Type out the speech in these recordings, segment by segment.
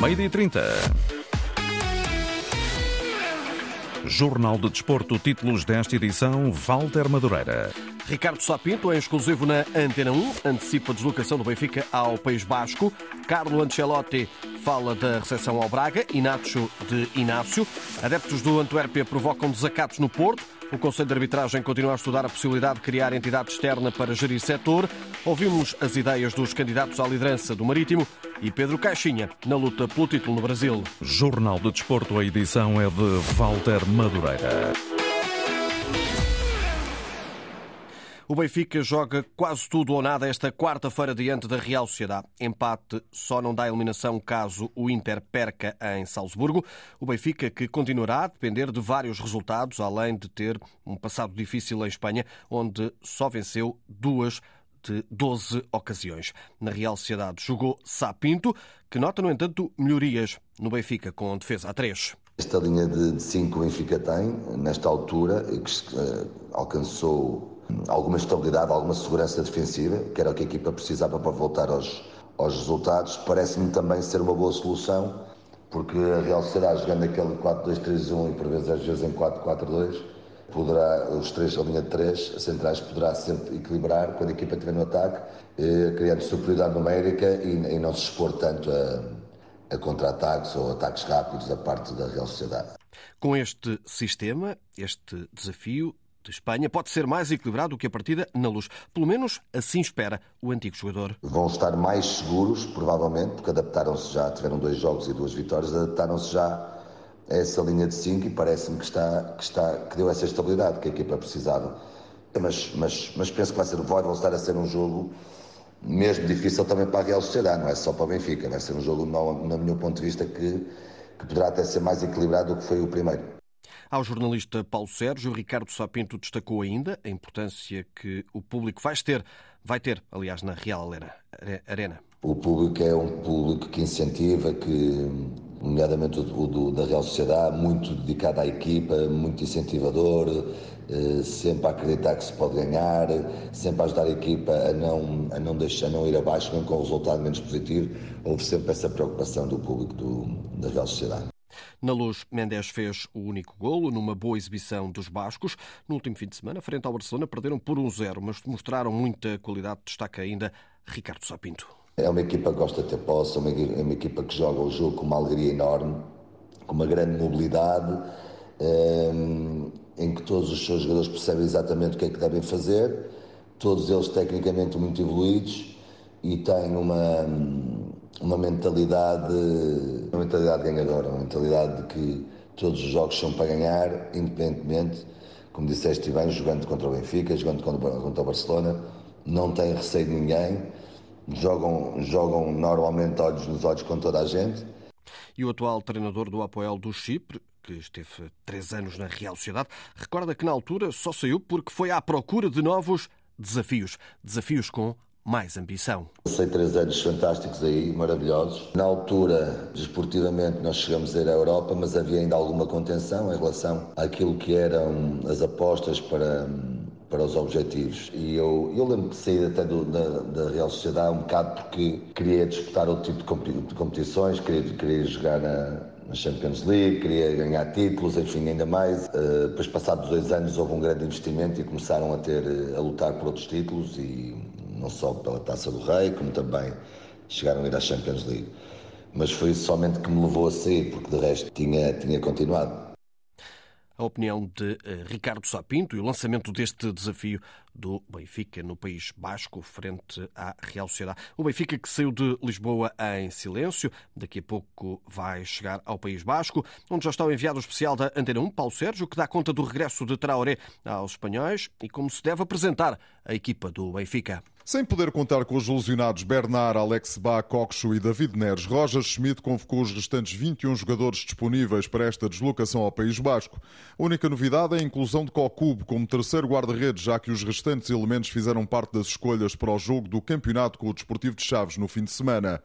Meio-dia 30. Jornal de Desporto, títulos desta edição, Walter Madureira. Ricardo Sapinto, em exclusivo na Antena 1, antecipa a deslocação do Benfica ao País Basco. Carlo Ancelotti fala da recepção ao Braga, Inácio de Inácio. Adeptos do Antuérpia provocam desacatos no Porto. O Conselho de Arbitragem continua a estudar a possibilidade de criar entidade externa para gerir setor. Ouvimos as ideias dos candidatos à liderança do Marítimo e Pedro Caixinha na luta pelo título no Brasil. Jornal de Desporto, a edição é de Walter Madureira. O Benfica joga quase tudo ou nada esta quarta-feira diante da Real Sociedade. Empate só não dá eliminação caso o Inter perca em Salzburgo. O Benfica que continuará a depender de vários resultados, além de ter um passado difícil em Espanha, onde só venceu duas de 12 ocasiões. Na Real Sociedade jogou Sapinto, que nota, no entanto, melhorias no Benfica com defesa a 3. Esta linha de 5 que o Benfica tem, nesta altura, que eh, alcançou alguma estabilidade, alguma segurança defensiva, que era o que a equipa precisava para voltar aos, aos resultados. Parece-me também ser uma boa solução, porque a Real Sociedade jogando aquele 4-2-3-1 e por vezes às vezes em 4-4-2, poderá, os três, a linha de três centrais poderá sempre equilibrar quando a equipa estiver no ataque, eh, criando superioridade numérica e, e não se expor tanto a, a contra-ataques ou ataques rápidos da parte da Real Sociedade. Com este sistema, este desafio, de Espanha pode ser mais equilibrado do que a partida na luz. Pelo menos assim espera o antigo jogador. Vão estar mais seguros, provavelmente, porque adaptaram-se já, tiveram dois jogos e duas vitórias, adaptaram-se já a essa linha de 5 e parece-me que, está, que, está, que deu essa estabilidade que a equipa precisava. Mas, mas, mas penso que vai, ser, vai voltar a ser um jogo mesmo difícil também para a Real Sociedade, não é só para o Benfica. Vai ser um jogo, no, no meu ponto de vista, que, que poderá até ser mais equilibrado do que foi o primeiro. Ao jornalista Paulo Sérgio, Ricardo Sapinto destacou ainda a importância que o público vai ter, vai ter, aliás, na Real Arena. O público é um público que incentiva, que, nomeadamente o, do, da Real Sociedade, muito dedicado à equipa, muito incentivador, eh, sempre a acreditar que se pode ganhar, sempre a ajudar a equipa a não, a não, deixar, a não ir abaixo, mesmo com o resultado menos positivo. Houve sempre essa preocupação do público do, da Real Sociedade. Na luz, Mendes fez o único golo numa boa exibição dos bascos. No último fim de semana, frente ao Barcelona, perderam por 1-0, mas mostraram muita qualidade. Destaca ainda Ricardo Sapinto. É uma equipa que gosta de ter posse, é uma, é uma equipa que joga o jogo com uma alegria enorme, com uma grande mobilidade, ehm, em que todos os seus jogadores percebem exatamente o que é que devem fazer, todos eles tecnicamente muito evoluídos e têm uma uma mentalidade, mentalidade ganhadora, uma mentalidade de que todos os jogos são para ganhar, independentemente, como disseste bem, jogando contra o Benfica, jogando contra o Barcelona, não têm receio de ninguém, jogam, jogam normalmente olhos nos olhos com toda a gente. E o atual treinador do Apoel do Chipre, que esteve três anos na Real Sociedade, recorda que na altura só saiu porque foi à procura de novos desafios. Desafios com mais ambição. Passei três anos fantásticos aí, maravilhosos. Na altura, desportivamente, nós chegamos a ir à Europa, mas havia ainda alguma contenção em relação àquilo que eram as apostas para, para os objetivos. E eu, eu lembro de sair até do, da, da, Real Sociedade um bocado porque queria disputar outro tipo de competições, queria, queria jogar na, na Champions League, queria ganhar títulos, enfim, ainda mais. Uh, depois, passados dois anos, houve um grande investimento e começaram a ter a lutar por outros títulos e não só pela Taça do Rei, como também chegaram a ir à Champions League. Mas foi somente que me levou a sair, porque de resto tinha, tinha continuado a opinião de eh, Ricardo Sapinto e o lançamento deste desafio do Benfica no País Basco, frente à Real Sociedade. O Benfica que saiu de Lisboa em silêncio, daqui a pouco vai chegar ao País Basco, onde já está o enviado especial da Antena 1, Paulo Sérgio, que dá conta do regresso de Traoré aos espanhóis e como se deve apresentar a equipa do Benfica. Sem poder contar com os lesionados Bernard, Alex Bá, Coxo e David Neres, Roger Schmidt convocou os restantes 21 jogadores disponíveis para esta deslocação ao País Basco. A única novidade é a inclusão de Cocubo como terceiro guarda-redes, já que os restantes elementos fizeram parte das escolhas para o jogo do campeonato com o Desportivo de Chaves no fim de semana.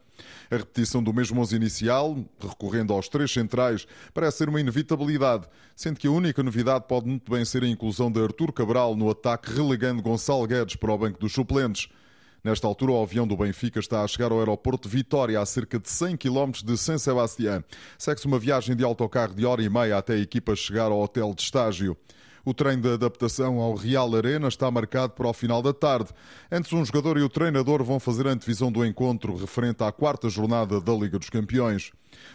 A repetição do mesmo 11 inicial, recorrendo aos três centrais, parece ser uma inevitabilidade, sendo que a única novidade pode muito bem ser a inclusão de Artur Cabral no ataque, relegando Gonçalo Guedes para o banco dos suplentes. Nesta altura, o avião do Benfica está a chegar ao aeroporto Vitória, a cerca de 100 km de San Sebastián. Segue-se uma viagem de autocarro de hora e meia até a equipa chegar ao hotel de estágio. O treino de adaptação ao Real Arena está marcado para o final da tarde. Antes, um jogador e o treinador vão fazer a antevisão do encontro referente à quarta jornada da Liga dos Campeões.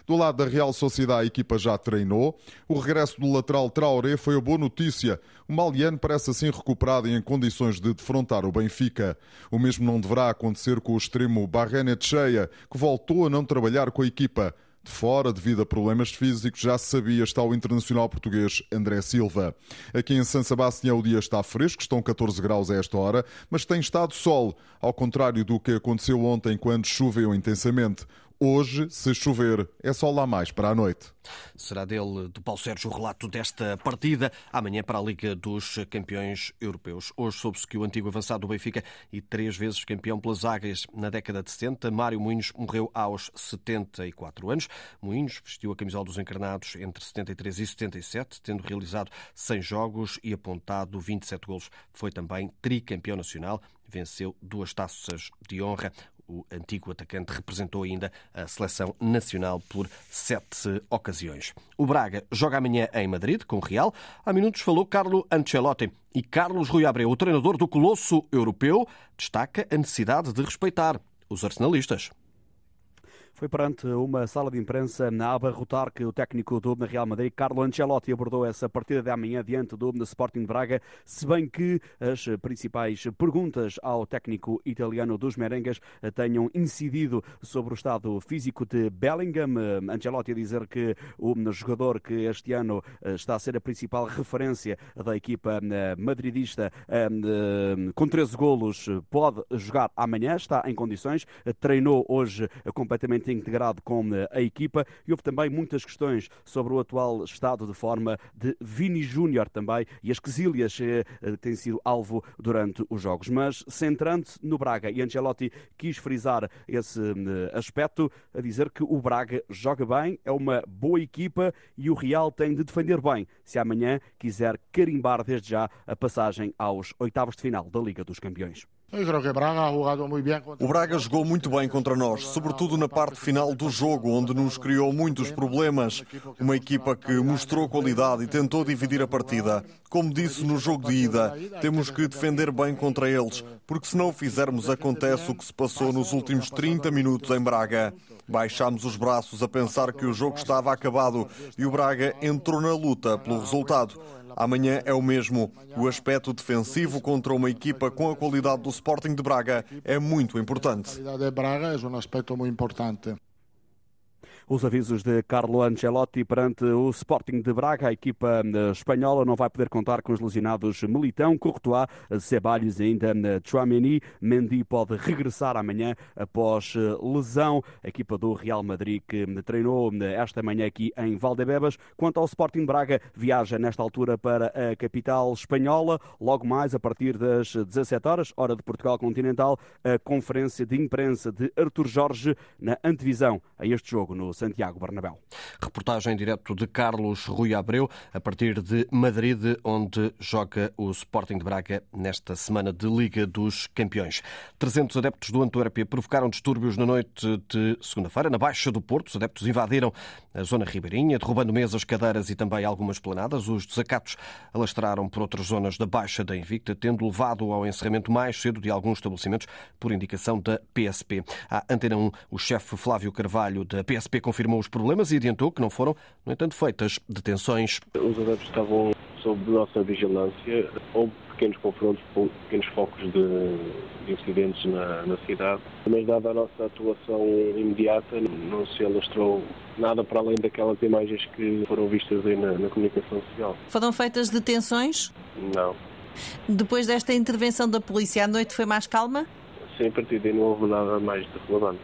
Do lado da Real Sociedade, a equipa já treinou. O regresso do lateral Traoré foi a boa notícia. O Maliano parece assim recuperado e em condições de defrontar o Benfica. O mesmo não deverá acontecer com o extremo Barrenet Cheia, que voltou a não trabalhar com a equipa. De fora, devido a problemas físicos, já se sabia está o internacional português André Silva. Aqui em San Sebastião o dia está fresco, estão 14 graus a esta hora, mas tem estado sol, ao contrário do que aconteceu ontem quando choveu intensamente. Hoje, se chover, é só lá mais para a noite. Será dele, do Paulo Sérgio, o relato desta partida. Amanhã para a Liga dos Campeões Europeus. Hoje soube-se que o antigo avançado do Benfica e três vezes campeão pelas Águias na década de 70, Mário Moinhos, morreu aos 74 anos. Moinhos vestiu a camisola dos encarnados entre 73 e 77, tendo realizado 100 jogos e apontado 27 golos. Foi também tricampeão nacional venceu duas taças de honra o antigo atacante representou ainda a seleção nacional por sete ocasiões. O Braga joga amanhã em Madrid com o Real. Há minutos falou Carlo Ancelotti e Carlos Rui Abreu, o treinador do Colosso Europeu, destaca a necessidade de respeitar os arsenalistas. Foi perante uma sala de imprensa a abarrotar que o técnico do Real Madrid, Carlo Ancelotti, abordou essa partida de amanhã diante do Sporting Braga, se bem que as principais perguntas ao técnico italiano dos merengues tenham incidido sobre o estado físico de Bellingham. Ancelotti a dizer que o jogador que este ano está a ser a principal referência da equipa madridista com 13 golos pode jogar amanhã, está em condições, treinou hoje completamente integrado com eh, a equipa e houve também muitas questões sobre o atual estado de forma de Vini Júnior também e as quesilhas que eh, têm sido alvo durante os jogos. Mas centrando-se no Braga, e Ancelotti quis frisar esse eh, aspecto, a dizer que o Braga joga bem, é uma boa equipa e o Real tem de defender bem se amanhã quiser carimbar desde já a passagem aos oitavos de final da Liga dos Campeões. O Braga jogou muito bem contra nós, sobretudo na parte final do jogo, onde nos criou muitos problemas. Uma equipa que mostrou qualidade e tentou dividir a partida. Como disse no jogo de ida, temos que defender bem contra eles, porque se não o fizermos, acontece o que se passou nos últimos 30 minutos em Braga. Baixámos os braços a pensar que o jogo estava acabado e o Braga entrou na luta pelo resultado. Amanhã é o mesmo. O aspecto defensivo contra uma equipa com a qualidade do Sporting de Braga é muito importante. A qualidade de Braga é um aspecto muito importante. Os avisos de Carlo Ancelotti perante o Sporting de Braga. A equipa eh, espanhola não vai poder contar com os lesionados Militão, Courtois, Ceballos e ainda eh, Chouameni. Mendy pode regressar amanhã após eh, lesão. A equipa do Real Madrid que treinou esta manhã aqui em Valdebebas. Quanto ao Sporting Braga, viaja nesta altura para a capital espanhola. Logo mais, a partir das 17 horas, hora de Portugal Continental, a conferência de imprensa de Artur Jorge na antevisão a este jogo no Santiago Bernabéu. Reportagem direto de Carlos Rui Abreu, a partir de Madrid, onde joga o Sporting de Braga nesta semana de Liga dos Campeões. 300 adeptos do Antuérpia provocaram distúrbios na noite de segunda-feira, na Baixa do Porto. Os adeptos invadiram a zona ribeirinha, derrubando mesas, cadeiras e também algumas planadas. Os desacatos alastraram por outras zonas da Baixa da Invicta, tendo levado ao encerramento mais cedo de alguns estabelecimentos por indicação da PSP. À Antena 1, o chefe Flávio Carvalho da PSP confirmou os problemas e adiantou que não foram, no entanto, feitas detenções. Os adeptos estavam sob nossa vigilância. Houve pequenos confrontos, pequenos focos de, de incidentes na, na, cidade. Mas, dada a nossa atuação imediata, não se alastrou nada para além daquelas imagens que foram vistas aí na, na comunicação social. Foram feitas detenções? Não. Depois desta intervenção da polícia, a noite foi mais calma? Sim, a partir daí não houve nada mais de relevante.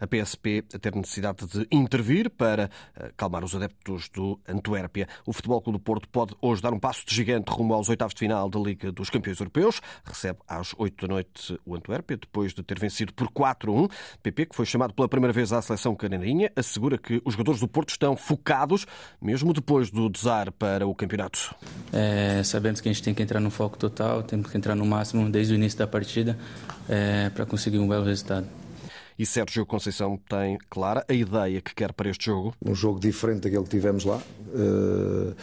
A PSP a ter necessidade de intervir para eh, calmar os adeptos do Antuérpia. O Futebol Clube do Porto pode hoje dar um passo de gigante rumo aos oitavos de final da Liga dos Campeões Europeus. Recebe às 8 da noite o Antuérpia, depois de ter vencido por 4-1. PP, que foi chamado pela primeira vez à seleção canarinha, assegura que os jogadores do Porto estão focados, mesmo depois do desar para o campeonato. É, sabemos que a gente tem que entrar no foco total, temos que entrar no máximo desde o início da partida é, para conseguir um belo resultado. E Sérgio Conceição tem clara a ideia que quer para este jogo. Um jogo diferente daquele que tivemos lá. Uh,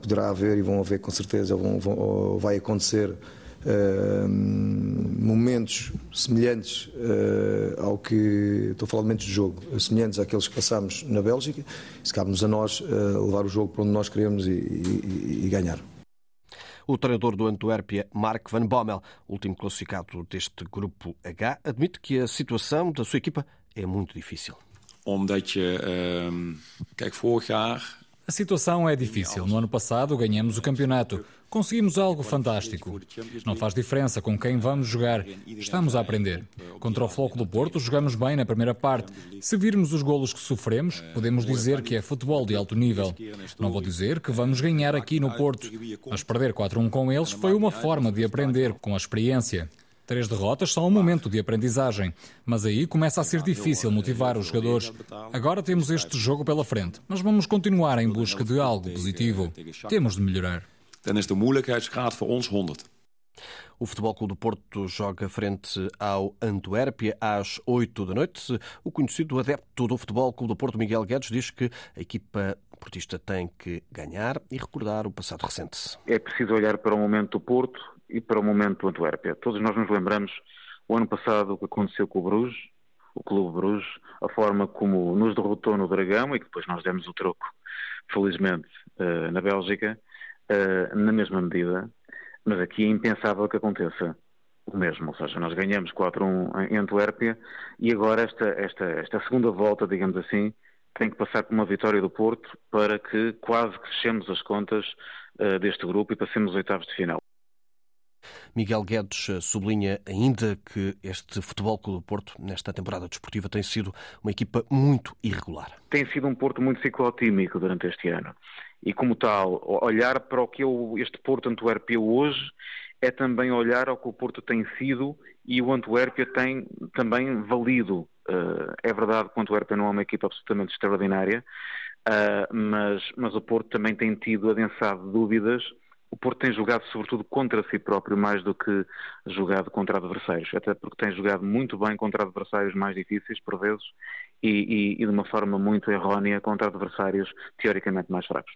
poderá, haver e vão haver com certeza, vão, vão, vai acontecer uh, momentos semelhantes uh, ao que. Estou a falar de momentos de jogo, semelhantes àqueles que passamos na Bélgica. Se cabe-nos a nós levar o jogo para onde nós queremos e, e, e ganhar. O treinador do Antuérpia, Mark Van Bommel, último classificado deste grupo H, admite que a situação da sua equipa é muito difícil. Omdat je, uh, kijk, vorig jaar a situação é difícil. No ano passado ganhamos o campeonato. Conseguimos algo fantástico. Não faz diferença com quem vamos jogar. Estamos a aprender. Contra o Floco do Porto, jogamos bem na primeira parte. Se virmos os golos que sofremos, podemos dizer que é futebol de alto nível. Não vou dizer que vamos ganhar aqui no Porto, mas perder 4-1 com eles foi uma forma de aprender com a experiência. Três derrotas são um momento de aprendizagem, mas aí começa a ser difícil motivar os jogadores. Agora temos este jogo pela frente, mas vamos continuar em busca de algo positivo. Temos de melhorar. Dan is de moeilijkheidsgraad voor ons 100. O Futebol Clube do Porto joga frente ao Antuérpia às 8 da noite. O conhecido adepto do Futebol Clube do Porto, Miguel Guedes, diz que a equipa portista tem que ganhar e recordar o passado recente. É preciso olhar para o momento do Porto e para o momento do Antuérpia. Todos nós nos lembramos o ano passado o que aconteceu com o Bruges, o Clube Bruges, a forma como nos derrotou no Dragão e que depois nós demos o troco, felizmente, uh, na Bélgica, uh, na mesma medida. Mas aqui é impensável que aconteça o mesmo, ou seja, nós ganhamos 4-1 em Antuérpia e agora esta, esta, esta segunda volta, digamos assim, tem que passar por uma vitória do Porto para que quase que fechemos as contas uh, deste grupo e passemos os oitavos de final. Miguel Guedes eh, sublinha ainda que este Futebol Clube do Porto, nesta temporada desportiva, tem sido uma equipa muito irregular. Tem sido um Porto muito ciclotímico durante este ano. E como tal, olhar para o que este Porto Antuérpia hoje é também olhar ao que o Porto tem sido e o Antuérpia tem também valido. Eh, é verdade que o Antuérpia não é uma equipa absolutamente extraordinária, eh, mas, mas o Porto também tem tido adensado dúvidas o Porto tem jogado sobretudo contra si próprio mais do que jogado contra adversários, até porque tem jogado muito bem contra adversários mais difíceis, por vezes, e, e, e, de uma forma muito errónea contra adversários teoricamente mais fracos.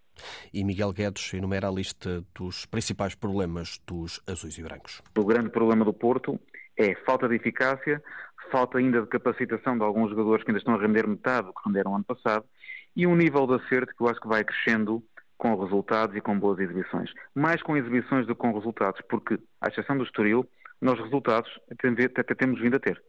E Miguel Guedes enumera a lista dos principais problemas dos azuis e brancos. O grande problema do Porto é falta de eficácia, falta ainda de capacitação de alguns jogadores que ainda estão a render metade do que renderam ano passado, e um nível de acerto que eu acho que vai crescendo com resultados e com boas exibições. Mais com exibições do que com resultados, porque, à exceção do Estoril, nós resultados até temos vindo a ter.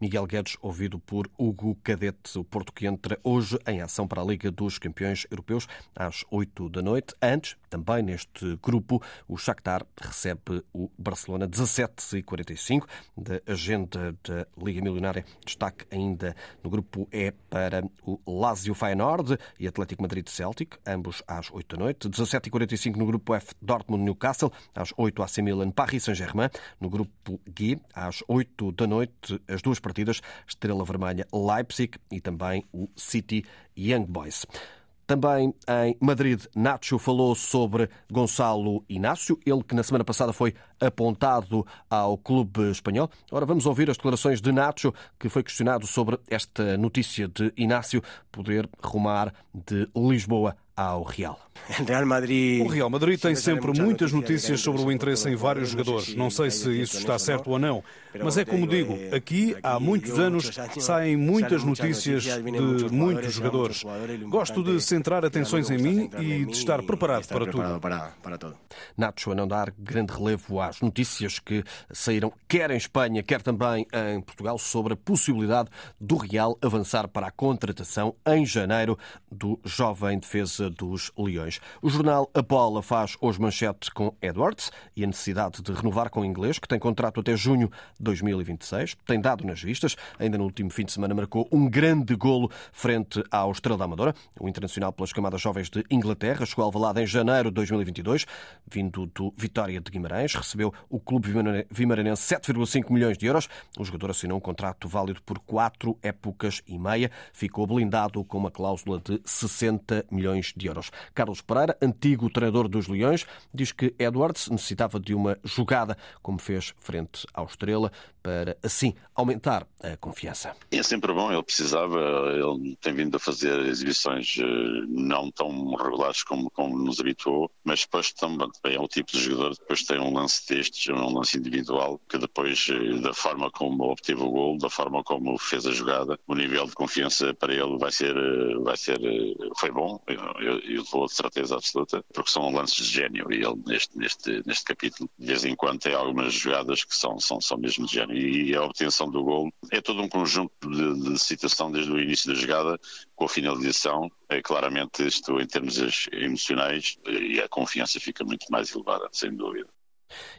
Miguel Guedes, ouvido por Hugo Cadete, o Porto que entra hoje em ação para a Liga dos Campeões Europeus às 8 da noite. Antes, também neste grupo, o Shakhtar recebe o Barcelona 17h45 da agenda da Liga Milionária. Destaque ainda no grupo E para o Lazio Feyenoord e Atlético Madrid Celtic, ambos às 8 da noite. 17h45 no grupo F, Dortmund Newcastle, às 8 AC Milan Paris Saint-Germain. No grupo G, às 8 da noite, as duas partidas, Estrela Vermelha Leipzig e também o City Young Boys. Também em Madrid, Nacho falou sobre Gonçalo Inácio, ele que na semana passada foi apontado ao clube espanhol. Ora, vamos ouvir as declarações de Nacho, que foi questionado sobre esta notícia de Inácio poder rumar de Lisboa ao Real. O Real Madrid tem sempre muitas notícias sobre o interesse em vários jogadores. Não sei se isso está certo ou não, mas é como digo, aqui há muitos anos saem muitas notícias de muitos jogadores. Gosto de centrar atenções em mim e de estar preparado para tudo. Nacho a não dar grande relevo às notícias que saíram quer em Espanha, quer também em Portugal sobre a possibilidade do Real avançar para a contratação em janeiro do jovem defesa dos Leões. O jornal A Bola faz hoje manchete com Edwards e a necessidade de renovar com o inglês, que tem contrato até junho de 2026. Tem dado nas vistas. Ainda no último fim de semana marcou um grande golo frente ao Estrela da Amadora. O internacional pelas camadas jovens de Inglaterra chegou ao Alvalade em janeiro de 2022, vindo do Vitória de Guimarães. Recebeu o clube vimaranense 7,5 milhões de euros. O jogador assinou um contrato válido por quatro épocas e meia. Ficou blindado com uma cláusula de 60 milhões de euros. Carlos Pereira, antigo treinador dos Leões, diz que Edwards necessitava de uma jogada, como fez frente ao Estrela, para assim aumentar a confiança. É sempre bom, ele precisava, ele tem vindo a fazer exibições eh, não tão regulares como, como nos habituou, mas depois também é o tipo de jogador, depois tem um lance destes, um lance individual, que depois, eh, da forma como obteve o gol, da forma como fez a jogada, o nível de confiança para ele vai ser, eh, vai ser foi bom, eu, eu vou de certeza absoluta, porque são lances de gênio e ele neste, neste, neste capítulo, de vez em quando tem algumas jogadas que são, são, são mesmo de gênio e a obtenção do gol é todo um conjunto de, de situação desde o início da jogada com a finalização. É, claramente, isto em termos emocionais, e a confiança fica muito mais elevada, sem dúvida.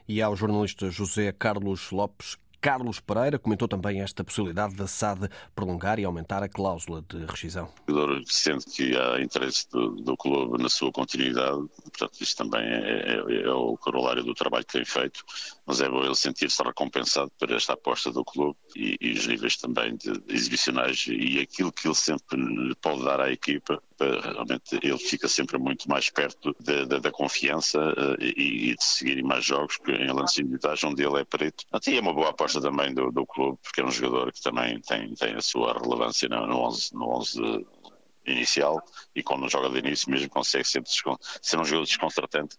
E ao jornalista José Carlos Lopes, Carlos Pereira comentou também esta possibilidade da SAD prolongar e aumentar a cláusula de rescisão. O jogador sente que há interesse do, do, clube na sua continuidade, portanto, isso também é, é, é, o corolário do trabalho que tem feito, mas é bom ele sentir-se recompensado por esta aposta do clube e, e os níveis também de exibicionais e aquilo que ele sempre pode dar à equipa realmente ele fica sempre muito mais perto da, da, da confiança uh, e, e, de seguir mais jogos que em lance individuais onde ele é preto. Até é uma boa aposta também do, do clube, porque é um jogador que também tem, tem a sua relevância no, no 11, no 11 inicial e quando joga de início mesmo consegue sempre ser um jogador desconcertante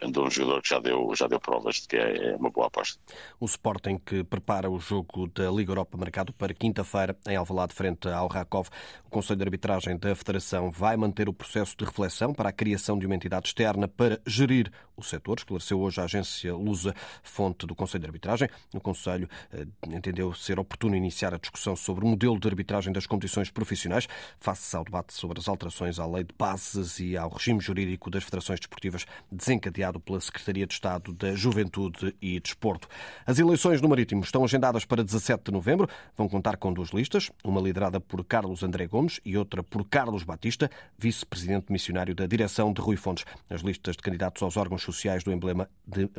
andou um jogador que já deu, já deu provas de que é, é uma boa aposta. O Sporting que prepara o jogo da Liga Europa marcado para quinta-feira em Alvalade frente ao Rakov. O Conselho de Arbitragem da Federação vai manter o processo de reflexão para a criação de uma entidade externa para gerir o setor, esclareceu hoje a agência Lusa, fonte do Conselho de Arbitragem. O Conselho eh, entendeu ser oportuno iniciar a discussão sobre o modelo de arbitragem das competições profissionais face ao debate sobre as alterações à lei de bases e ao regime jurídico das federações desportivas desencadeado pela Secretaria de Estado da Juventude e Desporto. As eleições no Marítimo estão agendadas para 17 de novembro. Vão contar com duas listas, uma liderada por Carlos André Gomes e outra por Carlos Batista, vice-presidente missionário da direção de Rui Fontes. As listas de candidatos aos órgãos sociais do emblema, de,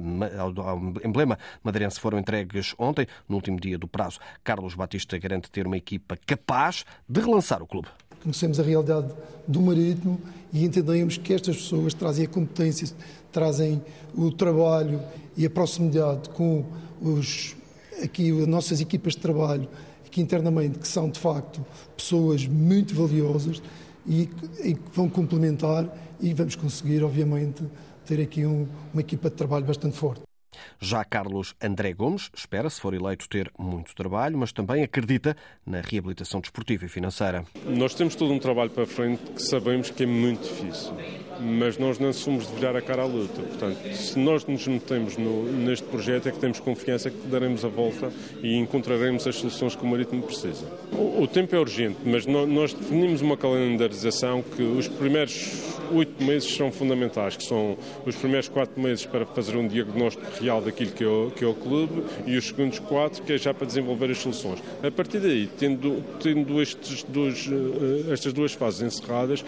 emblema madeirense foram entregues ontem, no último dia do prazo. Carlos Batista garante ter uma equipa capaz de relançar o clube conhecemos a realidade do marítimo e entendemos que estas pessoas trazem a competência, trazem o trabalho e a proximidade com os, aqui as nossas equipas de trabalho aqui internamente, que são de facto pessoas muito valiosas e, que vão complementar e vamos conseguir, obviamente, ter aqui um, uma equipa de trabalho bastante forte. Já Carlos André Gomes espera, se for eleito, ter muito trabalho, mas também acredita na reabilitação desportiva e financeira. Nós temos todo um trabalho para frente que sabemos que é muito difícil, mas nós não somos de virar a cara à luta. Portanto, se nós nos metemos no, neste projeto, é que temos confiança que daremos a volta e encontraremos as soluções que o marítimo precisa. O, o tempo é urgente, mas nós definimos uma calendarização que os primeiros oito meses são fundamentais, que são os primeiros quatro meses para fazer um diagnóstico real daquilo que é, o, que é o clube e os segundos quatro que é já para desenvolver as soluções. A partir daí, tendo, tendo estes dois, eh, estas duas fases encerradas,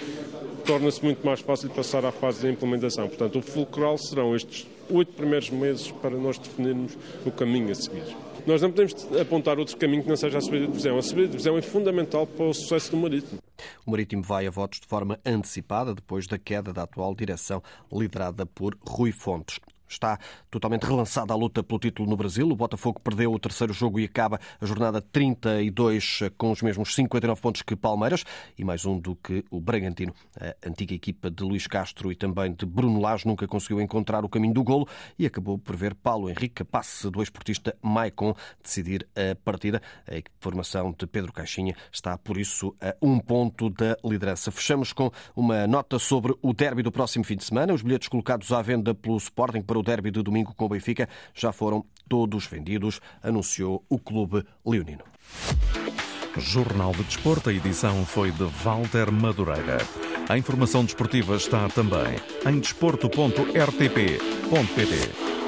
torna-se muito mais fácil passar à fase de implementação. Portanto, o fulcral serão estes oito primeiros meses para nós definirmos o caminho a seguir. Nós não podemos apontar outro caminho que não seja a subida de divisão. A subida de divisão é fundamental para o sucesso do Marítimo. O Marítimo vai a votos de forma antecipada depois da queda da atual direção liderada por Rui Fontes está totalmente relançada a luta pelo título no Brasil. O Botafogo perdeu o terceiro jogo e acaba a jornada 32 com os mesmos 59 pontos que Palmeiras e mais um do que o Bragantino. A antiga equipa de Luís Castro e também de Bruno Lage nunca conseguiu encontrar o caminho do golo e acabou por ver Paulo Henrique, passe do esportista Maicon, decidir a partida. A formação de Pedro Caixinha está, por isso, a um ponto da liderança. Fechamos com uma nota sobre o derby do próximo fim de semana. Os bilhetes colocados à venda pelo Sporting para o o derby de domingo com o Benfica já foram todos vendidos, anunciou o clube leonino. Jornal de Desporto, a edição foi de Walter Madureira. A informação desportiva está também em desporto.rtp.pt.